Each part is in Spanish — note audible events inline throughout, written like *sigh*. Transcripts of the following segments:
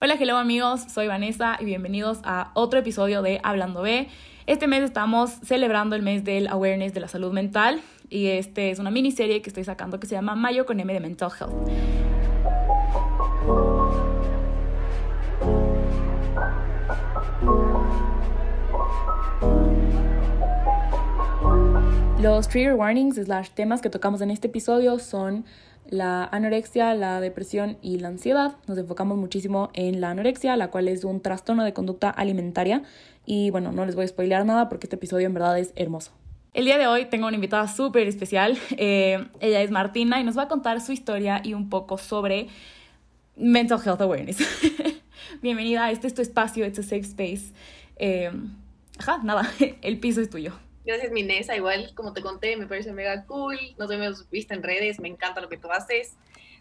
Hola, hello amigos, soy Vanessa y bienvenidos a otro episodio de Hablando B. Este mes estamos celebrando el mes del awareness de la salud mental y este es una miniserie que estoy sacando que se llama Mayo con M de Mental Health. Los trigger warnings slash temas que tocamos en este episodio son la anorexia, la depresión y la ansiedad. Nos enfocamos muchísimo en la anorexia, la cual es un trastorno de conducta alimentaria. Y bueno, no les voy a spoilear nada porque este episodio en verdad es hermoso. El día de hoy tengo una invitada súper especial. Eh, ella es Martina y nos va a contar su historia y un poco sobre mental health awareness. *laughs* Bienvenida, este es tu espacio, it's a safe space. Eh, ajá, nada, *laughs* el piso es tuyo. Gracias, Minesa. Igual, como te conté, me parece mega cool. Nos hemos visto en redes, me encanta lo que tú haces.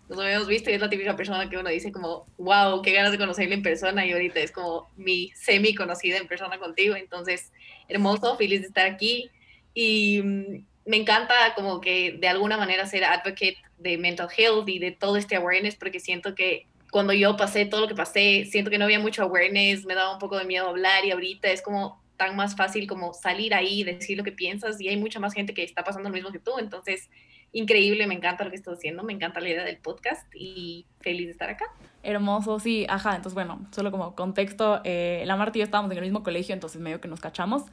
Nos hemos visto y es la típica persona que uno dice como, wow, qué ganas de conocerle en persona. Y ahorita es como mi semi conocida en persona contigo. Entonces, hermoso, feliz de estar aquí. Y mm, me encanta como que de alguna manera ser advocate de mental health y de todo este awareness, porque siento que cuando yo pasé todo lo que pasé, siento que no había mucho awareness, me daba un poco de miedo hablar y ahorita es como tan más fácil como salir ahí, decir lo que piensas y hay mucha más gente que está pasando lo mismo que tú. Entonces, increíble, me encanta lo que estás haciendo, me encanta la idea del podcast y feliz de estar acá. Hermoso, sí, ajá. Entonces, bueno, solo como contexto, eh, la Marta y yo estábamos en el mismo colegio, entonces medio que nos cachamos.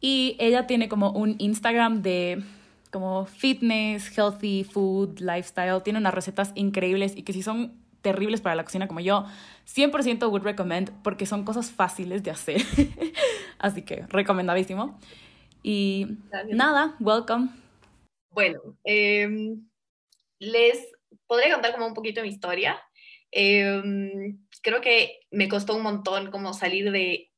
Y ella tiene como un Instagram de como fitness, healthy food, lifestyle. Tiene unas recetas increíbles y que si son terribles para la cocina como yo, 100% would recommend porque son cosas fáciles de hacer. *laughs* Así que recomendadísimo. Y nada, welcome. Bueno, em, les podría contar como un poquito mi historia. Em, creo que me costó un montón como salir de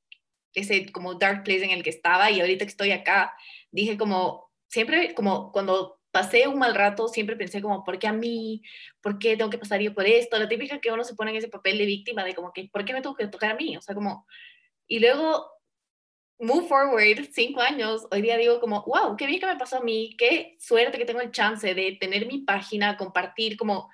ese como dark place en el que estaba y ahorita que estoy acá, dije como, siempre como cuando pasé un mal rato, siempre pensé como, ¿por qué a mí? ¿Por qué tengo que pasar yo por esto? La típica que uno se pone en ese papel de víctima de como que, ¿por qué me tuvo que tocar a mí? O sea, como, y luego, move forward, cinco años, hoy día digo como, wow, qué bien que me pasó a mí, qué suerte que tengo el chance de tener mi página, compartir como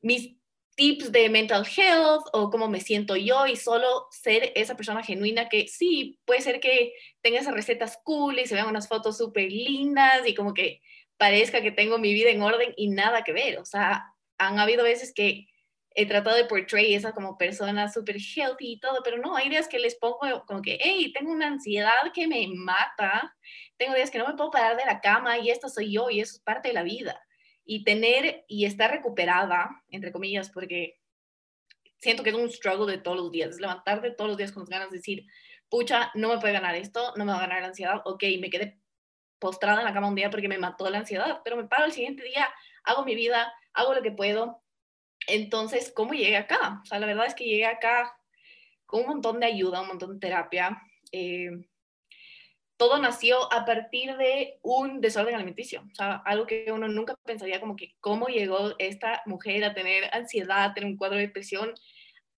mis tips de mental health o cómo me siento yo y solo ser esa persona genuina que sí, puede ser que tenga esas recetas cool y se vean unas fotos súper lindas y como que parezca que tengo mi vida en orden y nada que ver. O sea, han habido veces que he tratado de portray esa como persona súper healthy y todo, pero no, hay días que les pongo como que, hey, tengo una ansiedad que me mata, tengo días que no me puedo parar de la cama y esto soy yo y eso es parte de la vida. Y tener y estar recuperada, entre comillas, porque siento que es un struggle de todos los días, es levantarte todos los días con ganas de decir, pucha, no me puede ganar esto, no me va a ganar la ansiedad, ok, me quedé postrada en la cama un día porque me mató la ansiedad, pero me paro el siguiente día, hago mi vida, hago lo que puedo. Entonces, ¿cómo llegué acá? O sea, la verdad es que llegué acá con un montón de ayuda, un montón de terapia. Eh, todo nació a partir de un desorden alimenticio, o sea, algo que uno nunca pensaría como que cómo llegó esta mujer a tener ansiedad, a tener un cuadro de depresión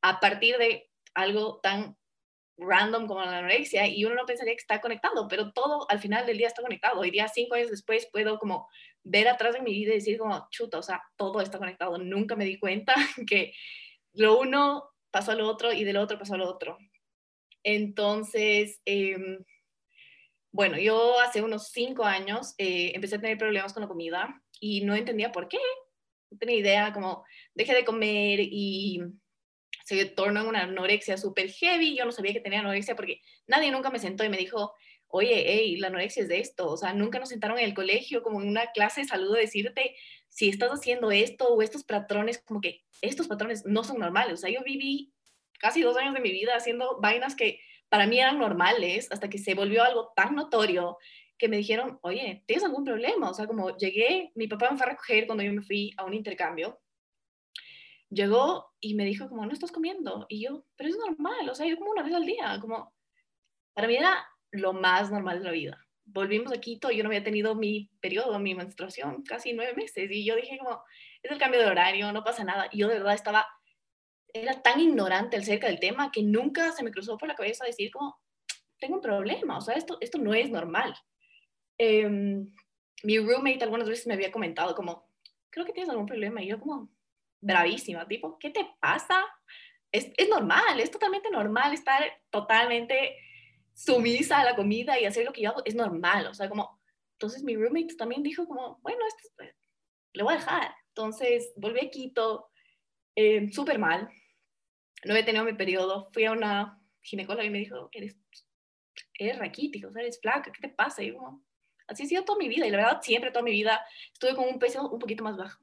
a partir de algo tan random como la anorexia y uno no pensaría que está conectado, pero todo al final del día está conectado. Hoy día, cinco años después, puedo como ver atrás de mi vida y decir como, chuta, o sea, todo está conectado. Nunca me di cuenta *laughs* que lo uno pasó a lo otro y del otro pasó a lo otro. Entonces, em, bueno, yo hace unos cinco años eh, empecé a tener problemas con la comida y no entendía por qué. No tenía idea, como dejé de comer y se tornó en una anorexia súper heavy. Yo no sabía que tenía anorexia porque nadie nunca me sentó y me dijo, oye, hey, la anorexia es de esto. O sea, nunca nos sentaron en el colegio como en una clase de salud a decirte si estás haciendo esto o estos patrones, como que estos patrones no son normales. O sea, yo viví casi dos años de mi vida haciendo vainas que para mí eran normales hasta que se volvió algo tan notorio que me dijeron, oye, ¿tienes algún problema? O sea, como llegué, mi papá me fue a recoger cuando yo me fui a un intercambio llegó y me dijo como, no estás comiendo. Y yo, pero es normal, o sea, yo como una vez al día, como, para mí era lo más normal de la vida. Volvimos a Quito, yo no había tenido mi periodo, mi menstruación, casi nueve meses, y yo dije como, es el cambio de horario, no pasa nada. Y yo de verdad estaba, era tan ignorante acerca del tema que nunca se me cruzó por la cabeza decir como, tengo un problema, o sea, esto, esto no es normal. Em, mi roommate algunas veces me había comentado como, creo que tienes algún problema, y yo como, bravísima, tipo, ¿qué te pasa? es, es normal, es totalmente normal estar totalmente sumisa a la comida y hacer lo que yo hago, es normal, o sea, como, entonces mi roommate también dijo como, bueno, esto, pues, le voy a dejar. Entonces volví a Quito, eh, súper mal, no había tenido mi periodo, fui a una ginecóloga y me dijo, eres, eres raquítico, o sea, eres flaca, ¿qué te pasa? Y yo, así ha sido toda mi vida, y la verdad siempre toda mi vida estuve con un peso un poquito más bajo.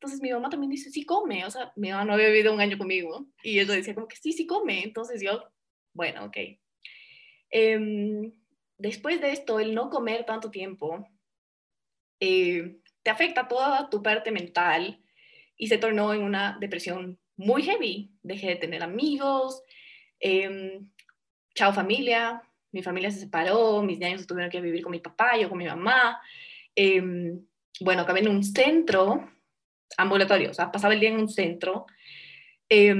Entonces mi mamá también dice, sí come, o sea, mi mamá no había vivido un año conmigo, y ella decía como que sí, sí come, entonces yo, bueno, ok. Eh, después de esto, el no comer tanto tiempo eh, te afecta toda tu parte mental y se tornó en una depresión muy heavy. Dejé de tener amigos, eh, chao familia, mi familia se separó, mis niños tuvieron que vivir con mi papá, yo con mi mamá. Eh, bueno, acabé en un centro ambulatorio, o sea, pasaba el día en un centro, eh,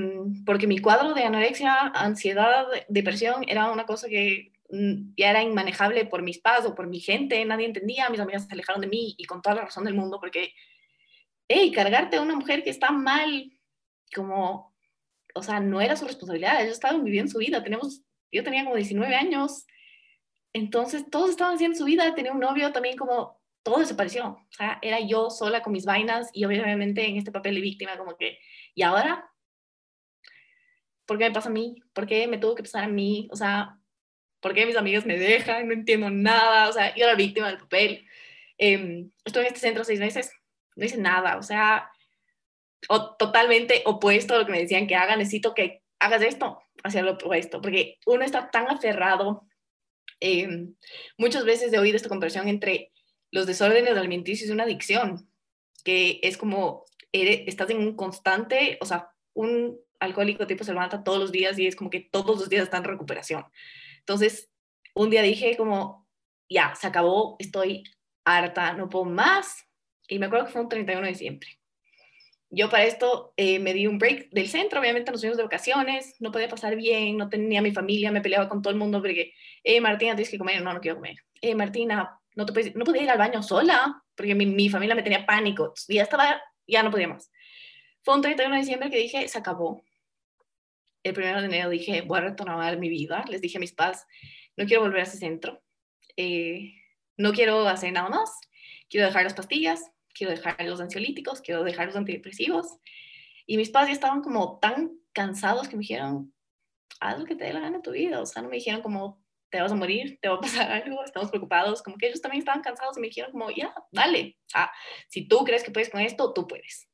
porque mi cuadro de anorexia, ansiedad, depresión era una cosa que mm, ya era inmanejable por mis padres o por mi gente, nadie entendía, mis amigas se alejaron de mí y con toda la razón del mundo, porque, hey, cargarte a una mujer que está mal, como, o sea, no era su responsabilidad, ellos estaban viviendo su vida, tenemos, yo tenía como 19 años, entonces todos estaban haciendo su vida, tenía un novio también como, todo desapareció, o sea, era yo sola con mis vainas y obviamente en este papel de víctima, como que, ¿y ahora? ¿Por qué me pasa a mí? ¿Por qué me tuvo que pasar a mí? O sea, ¿por qué mis amigas me dejan? No entiendo nada, o sea, yo era víctima del papel. Eh, estuve en este centro seis meses, no hice nada, o sea, o, totalmente opuesto a lo que me decían que haga, necesito que hagas esto, hacia lo opuesto, porque uno está tan aferrado. Eh, muchas veces he oído esta conversación entre los desórdenes alimenticios y una adicción, que es como eres, estás en un constante, o sea, un alcohólico tipo se levanta todos los días y es como que todos los días está en recuperación. Entonces, un día dije como, ya, se acabó, estoy harta, no puedo más. Y me acuerdo que fue un 31 de diciembre. Yo para esto eh, me di un break del centro, obviamente nos fuimos de vacaciones, no podía pasar bien, no tenía mi familia, me peleaba con todo el mundo porque, eh, Martina, tienes que comer, no, no quiero comer. Eh, Martina, no, te podía ir al baño sola porque mi, mi familia me tenía pánico, y ya estaba, ya no podía más. Fue un 31 de diciembre que dije, se acabó. El 1 de enero dije, voy a retomar mi vida. Les dije a mis padres, no quiero volver a ese centro. Eh, no quiero hacer nada más. Quiero dejar las pastillas, quiero dejar los ansiolíticos, quiero dejar los antidepresivos. Y mis padres ya estaban como tan cansados que me dijeron, haz lo que te dé la gana en tu vida. O sea, no me dijeron como, te vas a morir, te va a pasar *laughs* algo, estamos preocupados. Como que ellos también estaban cansados y me dijeron como, ya, dale. Sea, si tú crees que puedes con esto, tú puedes.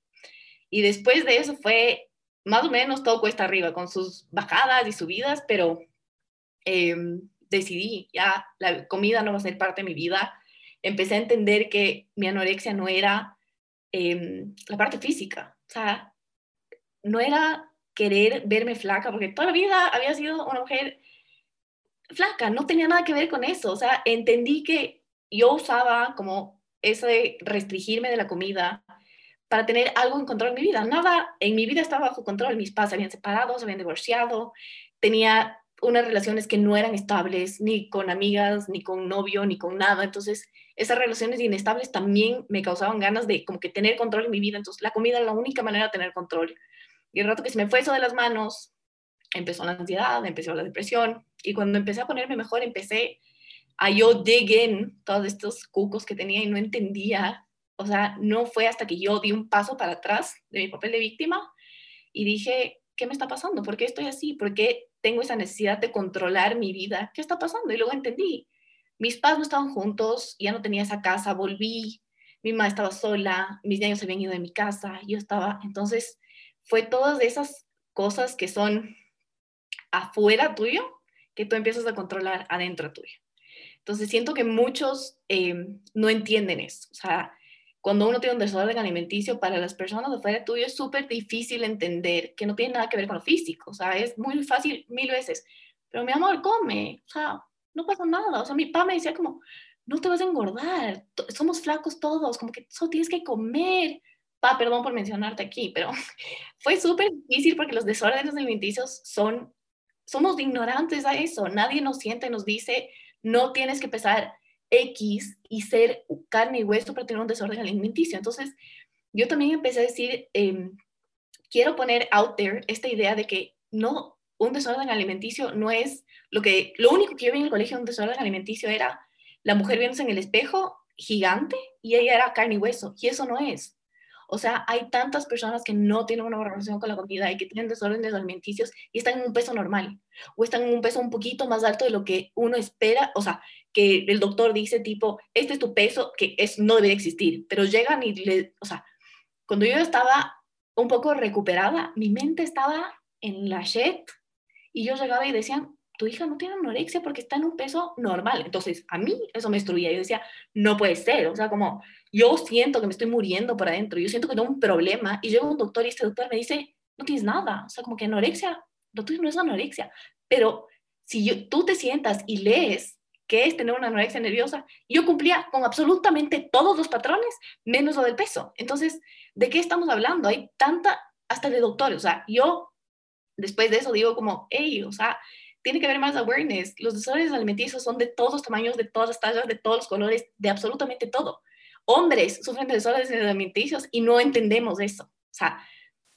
Y después de eso fue más o menos todo cuesta arriba, con sus bajadas y subidas, pero eh, decidí, ya la comida no va a ser parte de mi vida. Empecé a entender que mi anorexia no era eh, la parte física, o sea, no era querer verme flaca, porque toda la vida había sido una mujer flaca, no tenía nada que ver con eso, o sea, entendí que yo usaba como eso de restringirme de la comida para tener algo en control en mi vida. Nada en mi vida estaba bajo control. Mis padres se habían separado, se habían divorciado, tenía unas relaciones que no eran estables, ni con amigas, ni con novio, ni con nada. Entonces, esas relaciones inestables también me causaban ganas de como que tener control en mi vida. Entonces, la comida era la única manera de tener control. Y el rato que se me fue eso de las manos, empezó la ansiedad, empezó la depresión. Y cuando empecé a ponerme mejor, empecé a yo dig in todos estos cucos que tenía y no entendía o sea, no fue hasta que yo di un paso para atrás de mi papel de víctima y dije, ¿qué me está pasando? ¿Por qué estoy así? ¿Por qué tengo esa necesidad de controlar mi vida? ¿Qué está pasando? Y luego entendí, mis padres no estaban juntos, ya no tenía esa casa, volví, mi mamá estaba sola, mis niños se habían ido de mi casa, yo estaba, entonces fue todas esas cosas que son afuera tuyo que tú empiezas a controlar adentro tuyo. Entonces siento que muchos eh, no entienden eso, o sea, cuando uno tiene un desorden alimenticio, para las personas de fuera tuyo es súper difícil entender que no tiene nada que ver con lo físico. O sea, es muy fácil mil veces. Pero mi amor, come. O sea, no pasa nada. O sea, mi papá me decía como, no te vas a engordar. Somos flacos todos. Como que solo tienes que comer. Pa, perdón por mencionarte aquí, pero *laughs* fue súper difícil porque los desórdenes alimenticios son, somos ignorantes a eso. Nadie nos siente, nos dice, no tienes que pesar X y ser carne y hueso para tener un desorden alimenticio. Entonces, yo también empecé a decir, em, quiero poner out there esta idea de que no, un desorden alimenticio no es lo que, lo único que yo vi en el colegio, un desorden alimenticio era la mujer viéndose en el espejo gigante y ella era carne y hueso, y eso no es. O sea, hay tantas personas que no tienen una relación con la comida y que tienen desórdenes alimenticios y están en un peso normal o están en un peso un poquito más alto de lo que uno espera, o sea, que el doctor dice tipo, este es tu peso, que es, no debe existir, pero llegan y le, o sea, cuando yo estaba un poco recuperada, mi mente estaba en la shit y yo llegaba y decían, tu hija no tiene anorexia porque está en un peso normal. Entonces, a mí eso me destruía. Yo decía, no puede ser. O sea, como yo siento que me estoy muriendo por adentro, yo siento que tengo un problema y llego a un doctor y este doctor me dice, no tienes nada. O sea, como que anorexia, lo tuyo no es anorexia. Pero si tú te sientas y lees qué es tener una anorexia nerviosa, yo cumplía con absolutamente todos los patrones, menos lo del peso. Entonces, ¿de qué estamos hablando? Hay tanta, hasta de doctores. O sea, yo después de eso digo como, hey, o sea, tiene que haber más awareness. Los desórdenes alimenticios son de todos los tamaños, de todas las tallas, de todos los colores, de absolutamente todo. Hombres sufren de desórdenes alimenticios y no entendemos eso. O sea,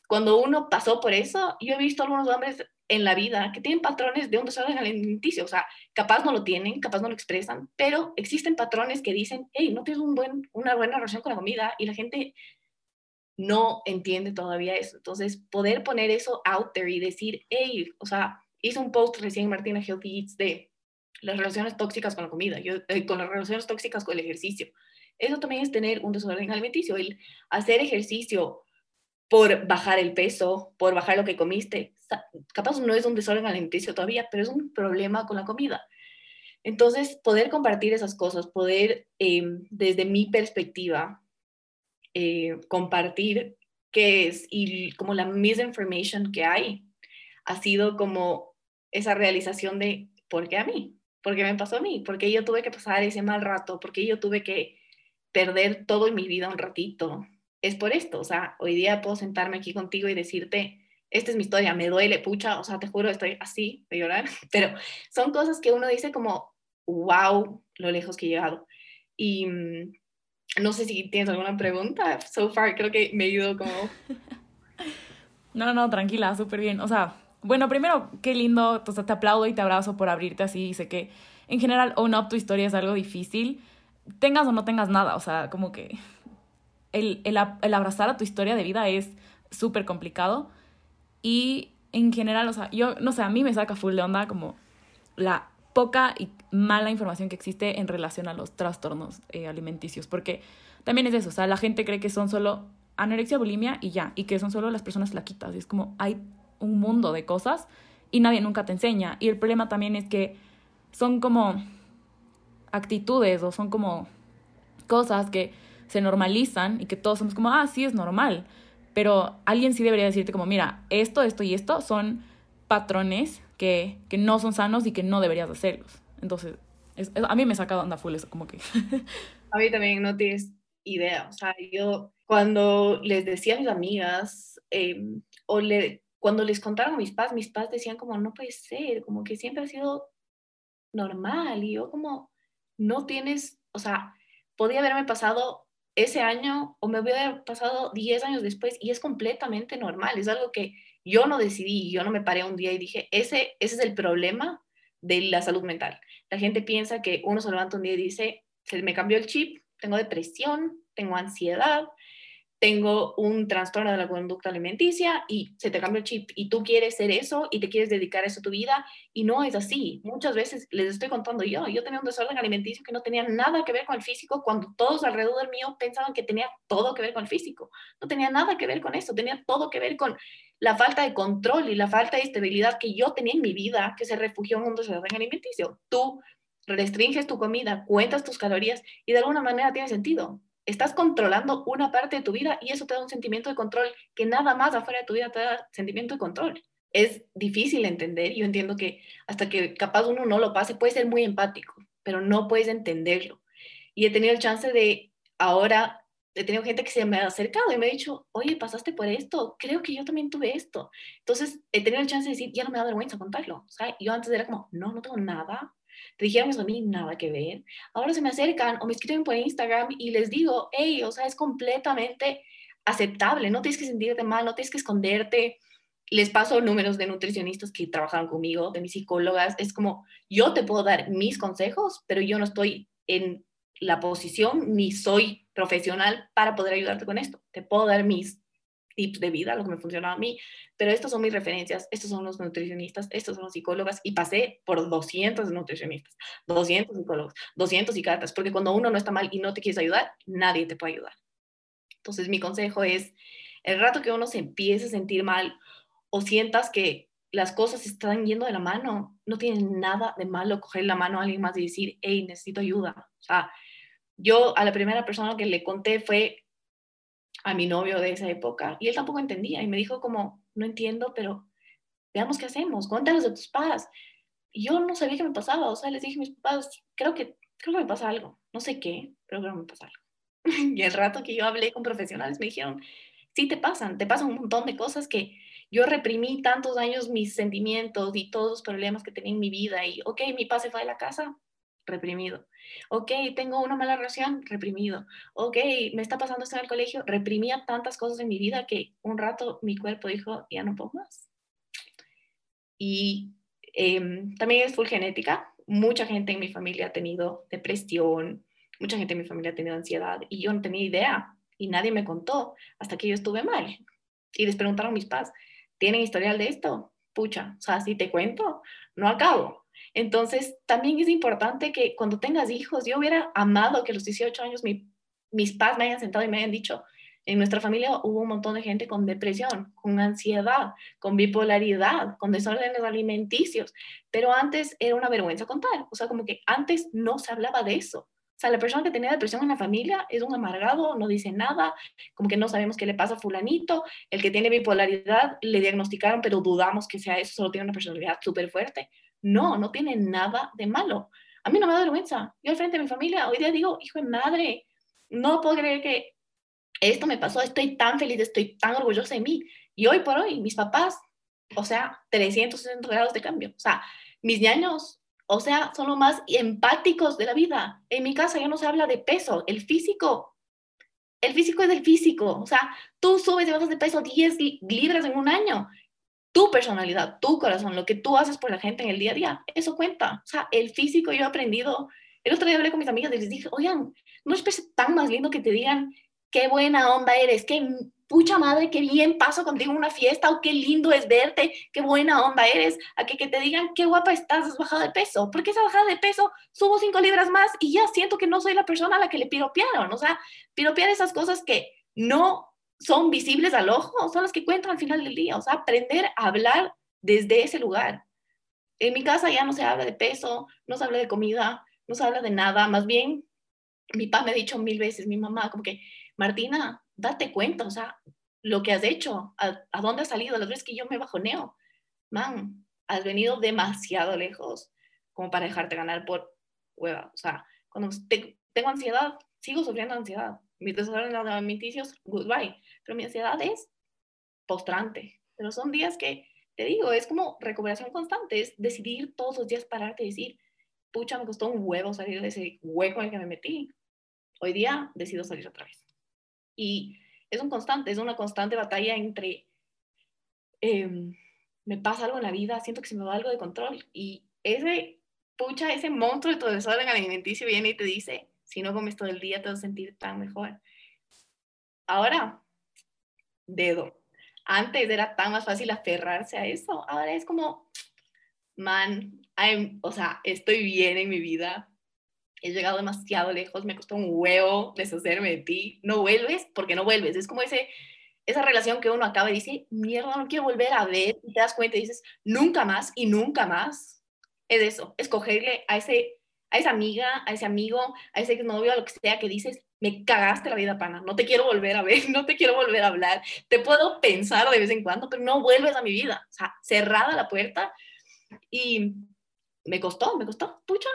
cuando uno pasó por eso, yo he visto algunos hombres en la vida que tienen patrones de un desorden alimenticio. O sea, capaz no lo tienen, capaz no lo expresan, pero existen patrones que dicen, hey, no tienes un buen, una buena relación con la comida y la gente no entiende todavía eso. Entonces, poder poner eso out there y decir, hey, o sea, hice un post recién, Martina Healthy Eats, de las relaciones tóxicas con la comida, yo, eh, con las relaciones tóxicas con el ejercicio. Eso también es tener un desorden alimenticio, el hacer ejercicio por bajar el peso, por bajar lo que comiste. Capaz no es un desorden alimenticio todavía, pero es un problema con la comida. Entonces, poder compartir esas cosas, poder, em, desde mi perspectiva, eh, compartir qué es y como la misinformation que hay, ha sido como esa realización de, ¿por qué a mí? ¿Por qué me pasó a mí? ¿Por qué yo tuve que pasar ese mal rato? ¿Por qué yo tuve que perder todo en mi vida un ratito? Es por esto, o sea, hoy día puedo sentarme aquí contigo y decirte, esta es mi historia, me duele, pucha, o sea, te juro, estoy así de llorar, *laughs* pero son cosas que uno dice como, wow, lo lejos que he llegado. Y mm, no sé si tienes alguna pregunta, so far creo que me ayudó como... *laughs* No, no, tranquila, súper bien. O sea, bueno, primero, qué lindo, o sea, te aplaudo y te abrazo por abrirte así. Sé que en general own up tu historia es algo difícil, tengas o no tengas nada, o sea, como que el, el, abrazar a tu historia de vida es súper complicado. Y en general, o sea, yo, no sé, a mí me saca full de onda como la poca y mala información que existe en relación a los trastornos eh, alimenticios, porque también es eso, o sea, la gente cree que son solo anorexia, bulimia y ya, y que son solo las personas flaquitas, y es como hay un mundo de cosas y nadie nunca te enseña. Y el problema también es que son como actitudes o son como cosas que se normalizan y que todos somos como, ah, sí es normal. Pero alguien sí debería decirte como, mira, esto, esto y esto son patrones que, que no son sanos y que no deberías hacerlos. Entonces, a mí me saca onda full eso, como que... *laughs* a mí también no tienes idea. O sea, yo cuando les decía a mis amigas em, o le cuando les contaron a mis padres, mis padres decían como, no puede ser, como que siempre ha sido normal. Y yo como, no tienes, o sea, podía haberme pasado ese año o me hubiera pasado 10 años después y es completamente normal. Es algo que yo no decidí, yo no me paré un día y dije, ese, ese es el problema de la salud mental. La gente piensa que uno se levanta un día y dice, se me cambió el chip, tengo depresión, tengo ansiedad, tengo un trastorno de la conducta alimenticia y se te cambia el chip y tú quieres ser eso y te quieres dedicar a eso tu vida y no es así. Muchas veces les estoy contando yo, yo tenía un desorden alimenticio que no tenía nada que ver con el físico cuando todos alrededor mío pensaban que tenía todo que ver con el físico. No tenía nada que ver con eso, tenía todo que ver con la falta de control y la falta de estabilidad que yo tenía en mi vida que se refugió en un desorden alimenticio. Tú restringes tu comida, cuentas tus calorías y de alguna manera tiene sentido estás controlando una parte de tu vida y eso te da un sentimiento de control que nada más afuera de tu vida te da sentimiento de control. Es difícil entender, yo entiendo que hasta que capaz uno no lo pase, puede ser muy empático, pero no puedes entenderlo. Y he tenido el chance de ahora, he tenido gente que se me ha acercado y me ha dicho, oye, pasaste por esto, creo que yo también tuve esto. Entonces, he tenido el chance de decir, ya no me da vergüenza contarlo. O sea, yo antes era como, no, no tengo nada, dijeron eso a mí, nada que ver. Ahora se me acercan o me escriben por Instagram y les digo, hey, o sea, es completamente aceptable, no tienes que sentirte mal, no tienes que esconderte. les paso números de nutricionistas que trabajaron conmigo, de mis psicólogas. Es como, yo te puedo dar mis consejos, pero yo no estoy en la posición ni soy profesional para poder ayudarte con esto. Te puedo dar mis tips de vida, lo que me funcionaba a mí, pero estas son mis referencias, estos son los nutricionistas, estos son los psicólogas y pasé por 200 nutricionistas, 200 psicólogos, 200 psiquiatras, porque cuando uno no está mal y no te quieres ayudar, nadie te puede ayudar. Entonces mi consejo es, el rato que uno se empiece a sentir mal o sientas que las cosas están yendo de la mano, no tiene nada de malo coger la mano a alguien más y decir, hey, necesito ayuda. O sea, yo a la primera persona que le conté fue a mi novio de esa época y él tampoco entendía y me dijo como, no entiendo, pero veamos qué hacemos, cuéntanos de tus padres. Y yo no sabía qué me pasaba, o sea, les dije a mis papás, creo que, creo que me pasa algo, no sé qué, pero creo que me pasa algo. *laughs* y el rato que yo hablé con profesionales me dijeron, sí te pasan, te pasan un montón de cosas que yo reprimí tantos años mis sentimientos y todos los problemas que tenía en mi vida y, ok, mi padre se fue de la casa, reprimido. Ok, tengo una mala relación, reprimido. Ok, me está pasando esto en el colegio, reprimía tantas cosas en mi vida que un rato mi cuerpo dijo, ya no puedo más. Y em, también es full genética. Mucha gente en mi familia ha tenido depresión, mucha gente en mi familia ha tenido ansiedad y yo no tenía idea y nadie me contó hasta que yo estuve mal. Y les preguntaron mis padres, ¿tienen historial de esto? Pucha, o sea, si te cuento, no acabo. Entonces, también es importante que cuando tengas hijos, yo hubiera amado que a los 18 años mis padres me hayan sentado y me hayan dicho, en nuestra familia hubo un montón de gente con depresión, con ansiedad, con bipolaridad, con desórdenes alimenticios, pero antes era una vergüenza contar, o sea, como que antes no se hablaba de eso. O sea, la persona que tenía depresión en la familia es un amargado, no dice nada, como que no sabemos qué le pasa a fulanito. El que tiene bipolaridad le diagnosticaron, pero dudamos que sea eso, solo tiene una personalidad súper fuerte. No, no tiene nada de malo. A mí no me da vergüenza. Yo al frente de mi familia hoy día digo, hijo de madre, no puedo creer que esto me pasó, estoy tan feliz, estoy tan orgullosa de mí. Y hoy por hoy, mis papás, o sea, 360 grados de cambio. O sea, mis ñaños o sea, son los más empáticos de la vida. En mi casa ya no se habla de peso, el físico. El físico es el físico. O sea, tú subes y bajas de peso 10 libras en un año. Tu personalidad, tu corazón, lo que tú haces por la gente en el día a día, eso cuenta. O sea, el físico yo he aprendido. El otro día hablé con mis amigas y les dije, oigan, ¿no es tan más lindo que te digan qué buena onda eres, qué pucha madre, qué bien paso contigo en una fiesta, o qué lindo es verte, qué buena onda eres, a que, te digan qué guapa estás, has bajado de peso. porque esa bajada de peso? Subo cinco libras más y ya siento que no soy la persona a la que le piropearon. O sea, piropear esas cosas que no son visibles al ojo, son las que cuentan al final del día. O sea, aprender a hablar desde ese lugar. En mi casa ya no se habla de peso, no se habla de comida, no se habla de nada. Más bien, mi papá me ha dicho mil veces, mi mamá, como que, Martina, date cuenta, o sea, lo que has hecho, a, dónde has salido, las veces que yo me bajoneo, man, has venido demasiado lejos como para dejarte ganar por hueva. O sea, cuando tengo ansiedad, sigo sufriendo ansiedad. Mis desórdenes alimenticios, goodbye. Pero mi ansiedad es postrante. Pero son días que, te digo, es como recuperación constante. Es decidir todos los días pararte y decir, pucha, me costó un huevo salir de ese hueco en el que me metí. Hoy día decido salir otra vez. Y es un constante, es una constante batalla entre em, me pasa algo en la vida, siento que se me va algo de control y ese pucha, ese monstruo de tu desorden alimenticio viene y te dice, si no comes todo el día te vas a sentir tan mejor. Ahora, dedo. Antes era tan más fácil aferrarse a eso, ahora es como, man, o sea, estoy bien en mi vida, he llegado demasiado lejos, me costó un huevo deshacerme de ti, no vuelves porque no vuelves. Es como ese, esa relación que uno acaba y dice, mierda, no quiero volver a ver, y te das cuenta y dices, nunca más y nunca más. Es eso, escogerle a, ese, a esa amiga, a ese amigo, a ese novio, a lo que sea, que dices, me cagaste la vida, pana, no te quiero volver a ver, *laughs* no te quiero volver a hablar, te puedo pensar de vez en cuando, pero no vuelves a mi vida. O sea, cerrada la puerta y me costó, me costó, pucha,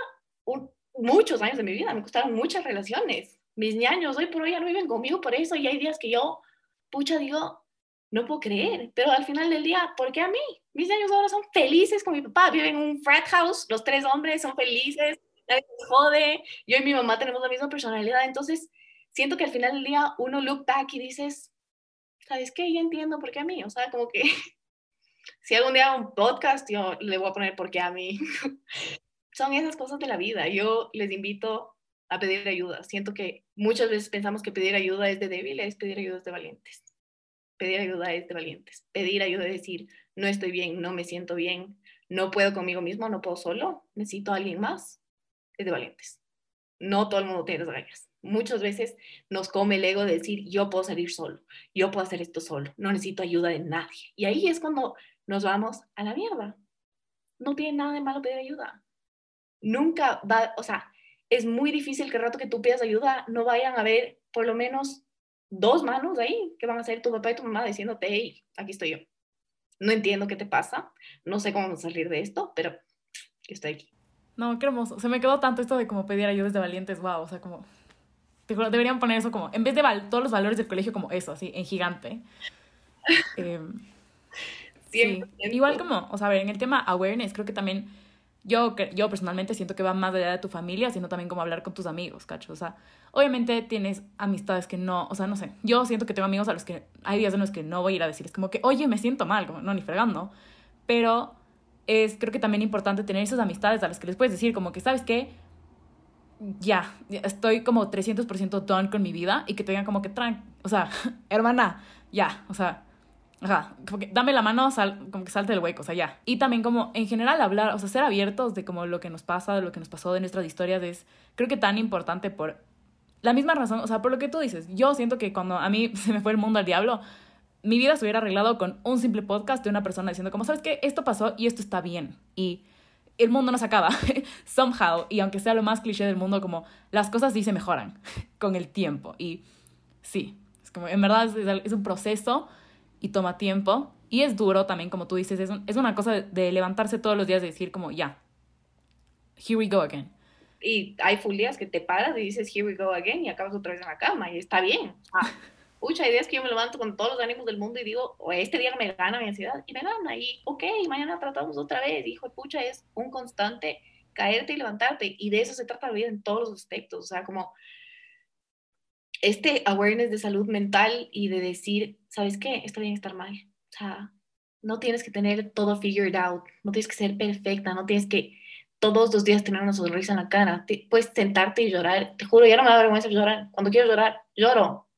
un, muchos años de mi vida, me costaron muchas relaciones. Mis ñaños hoy por hoy ya no viven conmigo por eso y hay días que yo, pucha, digo, no puedo creer, pero al final del día, ¿por qué a mí? Mis ñaños ahora son felices con mi papá, viven en un frat house, los tres hombres son felices, nadie jode, yo y mi mamá tenemos la misma personalidad, entonces siento que al final del día uno look back y dices, ¿sabes qué? Ya entiendo por qué a mí, o sea, como que *laughs* si algún día un podcast, yo le voy a poner porque a mí. *laughs* Son esas cosas de la vida. Yo les invito a pedir ayuda. Siento que muchas veces pensamos que pedir ayuda es de débiles, pedir ayuda es de valientes. Pedir ayuda es de valientes. Pedir ayuda es decir, no estoy bien, no me siento bien, no puedo conmigo mismo, no puedo solo, necesito a alguien más. Es de valientes. No todo el mundo tiene las ganas. Muchas veces nos come el ego de decir, yo puedo salir solo, yo puedo hacer esto solo, no necesito ayuda de nadie. Y ahí es cuando nos vamos a la mierda. No tiene nada de malo pedir ayuda. Nunca va, o sea, es muy difícil que el rato que tú pidas ayuda no vayan a ver por lo menos dos manos ahí que van a ser tu papá y tu mamá diciéndote, hey, aquí estoy yo. No entiendo qué te pasa, no sé cómo salir de esto, pero estoy aquí. No, qué hermoso. Se me quedó tanto esto de como pedir ayuda de valientes, wow, o sea, como... deberían poner eso como, en vez de todos los valores del colegio, como eso, así, en gigante. *laughs* Eh, Sí. Igual como, o sea, a ver, en el tema awareness, creo que también yo, yo personalmente siento que va más allá de tu familia, sino también como hablar con tus amigos, ¿cacho? O sea, obviamente tienes amistades que no, o sea, no sé, yo siento que tengo amigos a los que hay días en los que no voy a ir a decirles como que, oye, me siento mal, como, no, ni fregando, pero es creo que también importante tener esas amistades a las que les puedes decir como que, ¿sabes qué? Ya, estoy como 300% done con mi vida y que te digan como que, tran o sea, *laughs* hermana, ya, o sea, Ajá, como que dame la mano, sal, como que salte del hueco, o sea, ya. Y también como en general hablar, o sea, ser abiertos de como lo que nos pasa, de lo que nos pasó, de nuestras historias, es creo que tan importante por la misma razón, o sea, por lo que tú dices. Yo siento que cuando a mí *laughs* se me fue el mundo al diablo, mi vida se hubiera arreglado con un simple podcast de una persona diciendo como, ¿sabes qué? Esto pasó y esto está bien. Y el mundo no se acaba, *laughs* somehow. Y aunque sea lo más cliché del mundo, como las cosas sí se mejoran *laughs* con el tiempo. Y sí, es como, en verdad es, es un proceso y toma tiempo. Y es duro también, como tú dices, es, es una cosa de, levantarse todos los días y decir como, ya, here we go again. Y hay full días que te paras y dices, here we go again, y acabas otra vez en la cama, y está bien. Ah, *laughs* hay días que yo me levanto con todos los ánimos del mundo y digo, o este día me gana mi ansiedad, y me gana, y ok, mañana tratamos otra vez. Hijo pucha, es un constante caerte y levantarte, y de eso se trata la vida en todos los aspectos. O sea, como este awareness de salud mental y de decir, ¿sabes qué? Está bien estar mal. O sea, no tienes que tener todo figured out, no tienes que ser perfecta, no tienes que todos los días tener una sonrisa en la cara. puedes sentarte y llorar. Te juro, ya no me da vergüenza llorar. Cuando quiero llorar, lloro.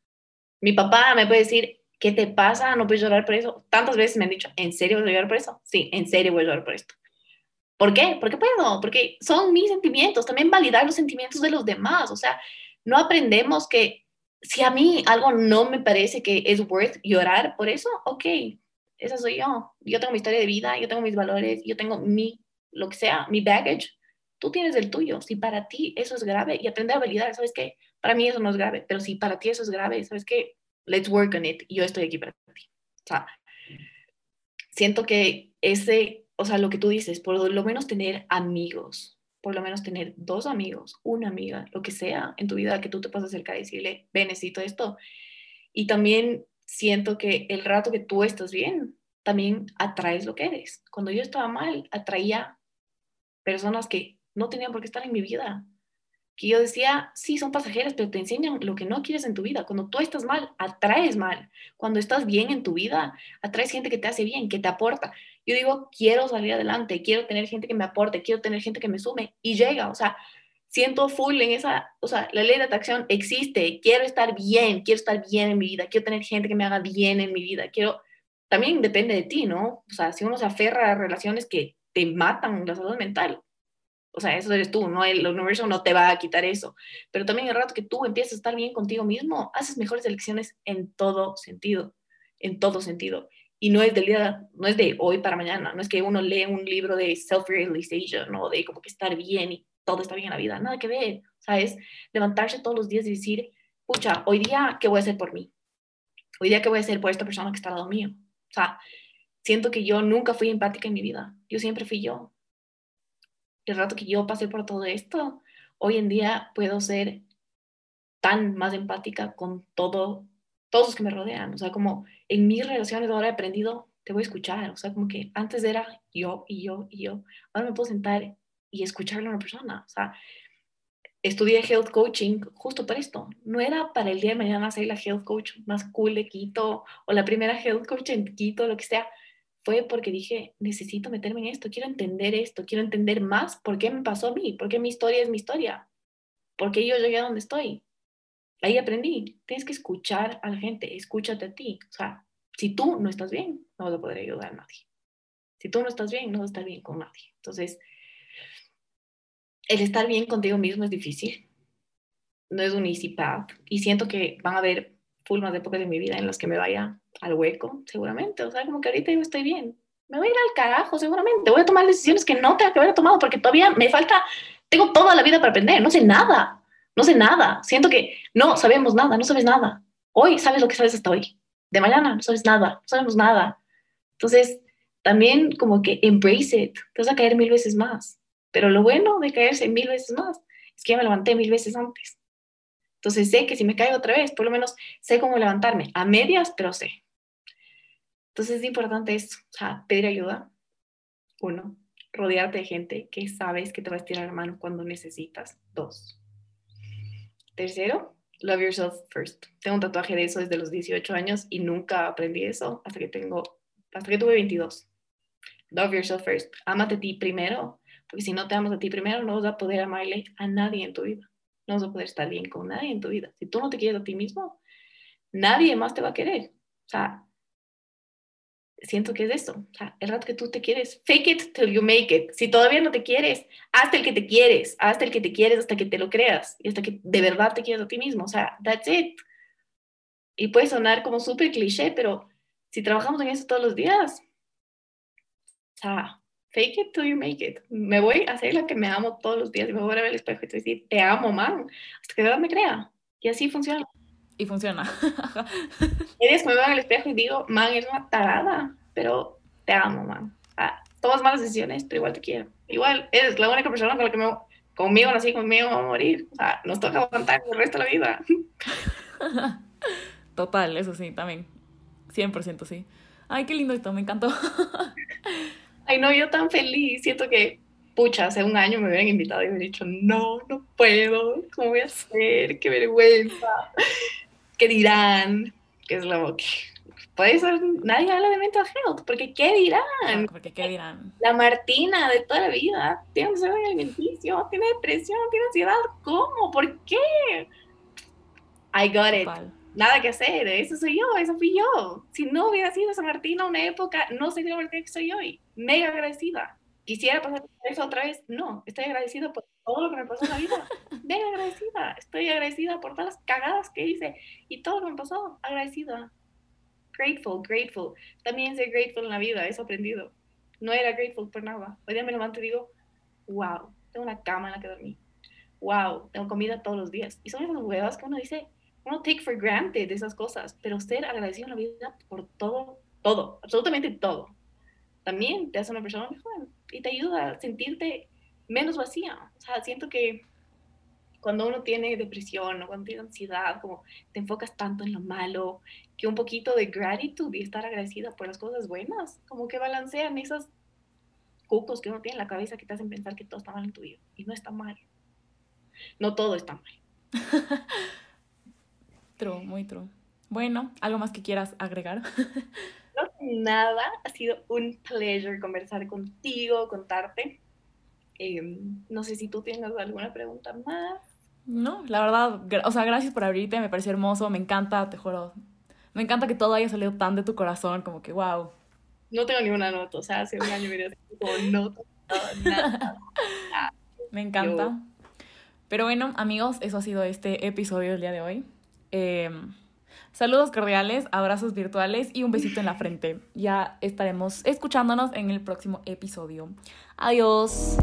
Mi papá me puede decir, ¿qué te pasa? No puedes llorar por eso. Tantas veces me han dicho, ¿en serio voy a llorar por eso? Sí, en serio voy a llorar por esto. ¿Por qué? Porque puedo, porque son mis sentimientos. También validar los sentimientos de los demás. O sea, no aprendemos que si a mí algo no me parece que es worth llorar por eso, ok, esa soy yo. Yo tengo mi historia de vida, yo tengo mis valores, yo tengo mi, lo que sea, mi baggage. Tú tienes el tuyo. Si para ti eso es grave y aprender a validar, ¿sabes qué? Para mí eso no es grave, pero si para ti eso es grave, ¿sabes qué? Let's work on it. Yo estoy aquí para ti. O sea, siento que ese, o sea, lo que tú dices, por lo menos tener amigos, por lo menos tener dos amigos, una amiga, lo que sea en tu vida que tú te puedas acercar y decirle, ve, necesito esto. Y también siento que el rato que tú estás bien, también atraes lo que eres. Cuando yo estaba mal, atraía personas que no tenían por qué estar en mi vida, que yo decía, sí, son pasajeras, pero te enseñan lo que no quieres en tu vida. Cuando tú estás mal, atraes mal. Cuando estás bien en tu vida, atraes gente que te hace bien, que te aporta. Yo digo, quiero salir adelante, quiero tener gente que me aporte, quiero tener gente que me sume y llega. O sea, siento full en esa, o sea, la ley de atracción existe. Quiero estar bien, quiero estar bien en mi vida, quiero tener gente que me haga bien en mi vida. Quiero, también depende de ti, ¿no? O sea, si uno se aferra a relaciones que te matan la salud mental, o sea, eso eres tú, no el universo no te va a quitar eso. Pero también el rato que tú empiezas a estar bien contigo mismo, haces mejores elecciones en todo sentido, en todo sentido. Y no es del día, no es de hoy para mañana, no es que uno lee un libro de self-realization, ¿no? De como que estar bien y todo está bien en la vida, nada que ver. O sea, es levantarse todos los días y decir, pucha, hoy día, ¿qué voy a hacer por mí? Hoy día, ¿qué voy a hacer por esta persona que está al lado mío? O sea, siento que yo nunca fui empática en mi vida, yo siempre fui yo el rato que yo pasé por todo esto, hoy en día puedo ser tan más empática con todo, todos los que me rodean. O sea, como en mis relaciones ahora he aprendido, te voy a escuchar. O sea, como que antes era yo y yo y yo. Ahora me puedo sentar y escucharle a una persona. O sea, estudié health coaching justo para esto. No era para el día de mañana ser la health coach más cool de Quito o la primera health coach en Quito, lo que sea fue porque dije, necesito meterme en esto, quiero entender esto, quiero entender más por qué me pasó a mí, por qué mi historia es mi historia, por qué yo llegué a donde estoy. Ahí aprendí, tienes que escuchar a la gente, escúchate a ti. O sea, si tú no estás bien, no vas a poder ayudar a nadie. Si tú no estás bien, no vas a estar bien con nadie. Entonces, el estar bien contigo mismo es difícil. No es un easy path. Y siento que van a haber full más épocas de mi vida en las que me vaya al hueco, seguramente. O sea, como que ahorita yo estoy bien. Me voy a ir al carajo, seguramente. Voy a tomar decisiones que no tengo que haber tomado porque todavía me falta, tengo toda la vida para aprender. No sé nada. No sé nada. Siento que no sabemos nada, no sabes nada. Hoy sabes lo que sabes hasta hoy. De mañana no sabes nada, no sabemos nada. Entonces, también como que embrace it. Te vas a caer mil veces más. Pero lo bueno de caerse mil veces más es que ya me levanté mil veces antes. Entonces sé que si me caigo otra vez, por lo menos sé cómo levantarme. A medias, pero sé. Entonces es importante esto, o sea, pedir ayuda. Uno, rodearte de gente que sabes que te va a estirar la mano cuando necesitas. Dos. Tercero, love yourself first. Tengo un tatuaje de eso desde los 18 años y nunca aprendí eso hasta que tengo, hasta que tuve 22. Love yourself first. Ámate a ti primero porque si no te amas a ti primero, no vas a poder amarle a nadie en tu vida. No vas a poder estar bien con nadie en tu vida. Si tú no te quieres a ti mismo, nadie más te va a querer. O sea, siento que es eso. O sea, el rato que tú te quieres, fake it till you make it. Si todavía no te quieres, hasta el que te quieres, hasta el que te quieres, hasta que te lo creas y hasta que de verdad te quieres a ti mismo. O sea, that's it. Y puede sonar como súper cliché, pero si trabajamos en eso todos los días, o sea, fake it till you make it. Me voy a hacer la que me amo todos los días y me voy a ver el espejo y te decir, te amo, man, hasta que de verdad me crea. Y así funciona. Y funciona. *laughs* Días que me veo en el espejo y digo, man, eres una tarada, pero te amo, man. Ah, tomas malas decisiones, pero igual te quiero. Igual, eres la única persona con la que me, conmigo nací, conmigo va a morir. O sea, nos toca aguantar el resto de la vida. *laughs* Total, eso sí, también. 100% sí. Ay, qué lindo esto, me encantó. *laughs* Ay, no, yo tan feliz. Siento que, pucha, hace un año me hubieran invitado y me hubieran dicho, no, no puedo. ¿Cómo voy a hacer? Qué vergüenza. *laughs* ¿Qué dirán? ¿Qué es lo que puede ser? Nadie habla de mental health, porque ¿qué dirán? porque ¿qué dirán? La Martina de toda la vida tiene un alimenticio, tiene depresión, tiene ansiedad. ¿Cómo? ¿Por qué? I got it nada que hacer, eso soy yo, eso fui yo. Si no hubiera sido San Martín una época, no sería la Martina que soy hoy. Mega agradecida. ¿Quisiera pasar eso otra vez? No, estoy agradecida por todo lo que me pasó en la vida. *laughs* Mega agradecida. Estoy agradecida por todas las cagadas que hice y todo lo que me pasó. Agradecida. Grateful, grateful. También soy grateful en la vida, eso aprendido. No era grateful por nada. Hoy día me levanto y digo, wow, tengo una cama en la que dormí. Wow, tengo comida todos los días. Y son esas huevas que uno dice, uno take for granted esas cosas, pero ser agradecido en la vida por todo, todo, absolutamente todo, también te hace una persona mejor y te ayuda a sentirte menos vacía. O sea, siento que cuando uno tiene depresión o cuando tiene ansiedad, como te enfocas tanto en lo malo, que un poquito de gratitud y estar agradecida por las cosas buenas, como que balancean esos cucos que uno tiene en la cabeza que te hacen pensar que todo está mal en tu vida. Y no está mal. No todo está mal. *laughs* True, muy true. Bueno, ¿algo más que quieras agregar? *laughs* No, nada, ha sido un pleasure conversar contigo, contarte. Em, no sé si tú tienes alguna pregunta más. No, la verdad, o sea, gracias por abrirte, me pareció hermoso, me encanta, te juro. Me encanta que todo haya salido tan de tu corazón, como que wow. No tengo ninguna nota, o sea, hace un año hubiera como nota, nada. *laughs* me encanta. Pero bueno, amigos, eso ha sido este episodio del día de hoy. Em, saludos cordiales, abrazos virtuales y un besito en la frente. Ya estaremos escuchándonos en el próximo episodio. Adiós.